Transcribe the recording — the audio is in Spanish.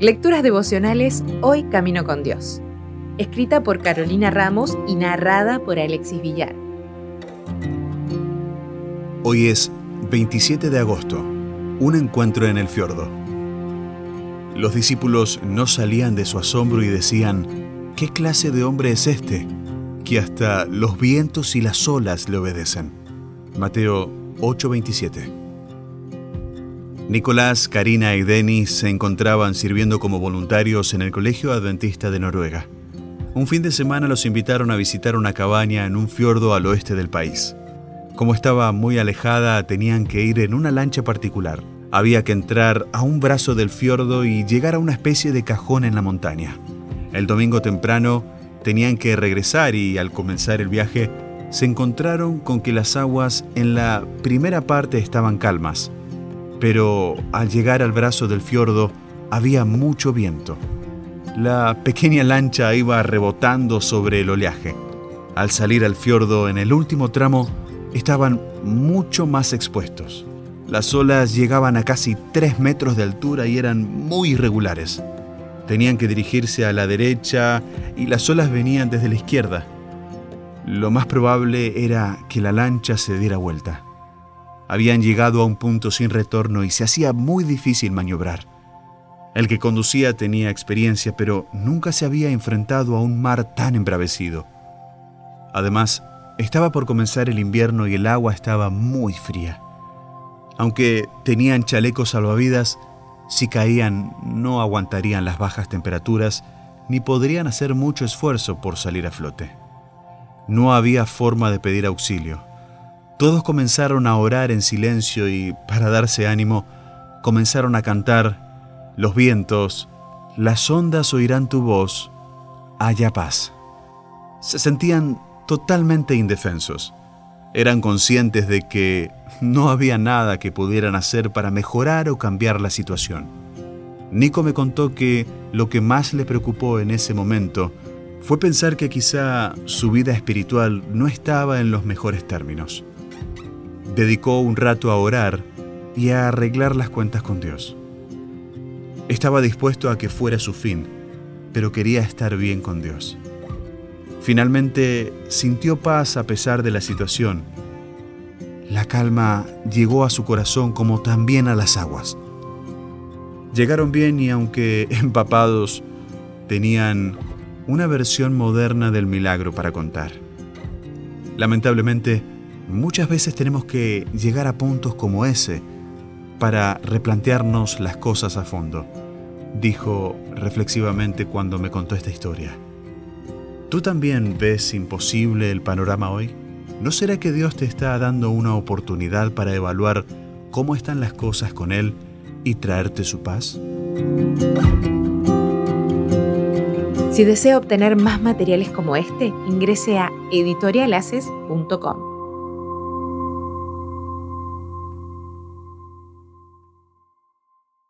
Lecturas devocionales Hoy Camino con Dios. Escrita por Carolina Ramos y narrada por Alexis Villar. Hoy es 27 de agosto, un encuentro en el fiordo. Los discípulos no salían de su asombro y decían, ¿qué clase de hombre es este? Que hasta los vientos y las olas le obedecen. Mateo 8:27 Nicolás, Karina y Denis se encontraban sirviendo como voluntarios en el Colegio Adventista de Noruega. Un fin de semana los invitaron a visitar una cabaña en un fiordo al oeste del país. Como estaba muy alejada, tenían que ir en una lancha particular. Había que entrar a un brazo del fiordo y llegar a una especie de cajón en la montaña. El domingo temprano tenían que regresar y al comenzar el viaje se encontraron con que las aguas en la primera parte estaban calmas, pero al llegar al brazo del fiordo había mucho viento. La pequeña lancha iba rebotando sobre el oleaje. Al salir al fiordo en el último tramo, estaban mucho más expuestos. Las olas llegaban a casi 3 metros de altura y eran muy irregulares. Tenían que dirigirse a la derecha y las olas venían desde la izquierda. Lo más probable era que la lancha se diera vuelta. Habían llegado a un punto sin retorno y se hacía muy difícil maniobrar. El que conducía tenía experiencia, pero nunca se había enfrentado a un mar tan embravecido. Además, estaba por comenzar el invierno y el agua estaba muy fría. Aunque tenían chalecos salvavidas, si caían no aguantarían las bajas temperaturas ni podrían hacer mucho esfuerzo por salir a flote. No había forma de pedir auxilio. Todos comenzaron a orar en silencio y, para darse ánimo, comenzaron a cantar, Los vientos, las ondas oirán tu voz, haya paz. Se sentían totalmente indefensos. Eran conscientes de que no había nada que pudieran hacer para mejorar o cambiar la situación. Nico me contó que lo que más le preocupó en ese momento fue pensar que quizá su vida espiritual no estaba en los mejores términos dedicó un rato a orar y a arreglar las cuentas con Dios. Estaba dispuesto a que fuera su fin, pero quería estar bien con Dios. Finalmente sintió paz a pesar de la situación. La calma llegó a su corazón como también a las aguas. Llegaron bien y aunque empapados, tenían una versión moderna del milagro para contar. Lamentablemente, Muchas veces tenemos que llegar a puntos como ese para replantearnos las cosas a fondo, dijo reflexivamente cuando me contó esta historia. ¿Tú también ves imposible el panorama hoy? ¿No será que Dios te está dando una oportunidad para evaluar cómo están las cosas con Él y traerte su paz? Si desea obtener más materiales como este, ingrese a editorialaces.com.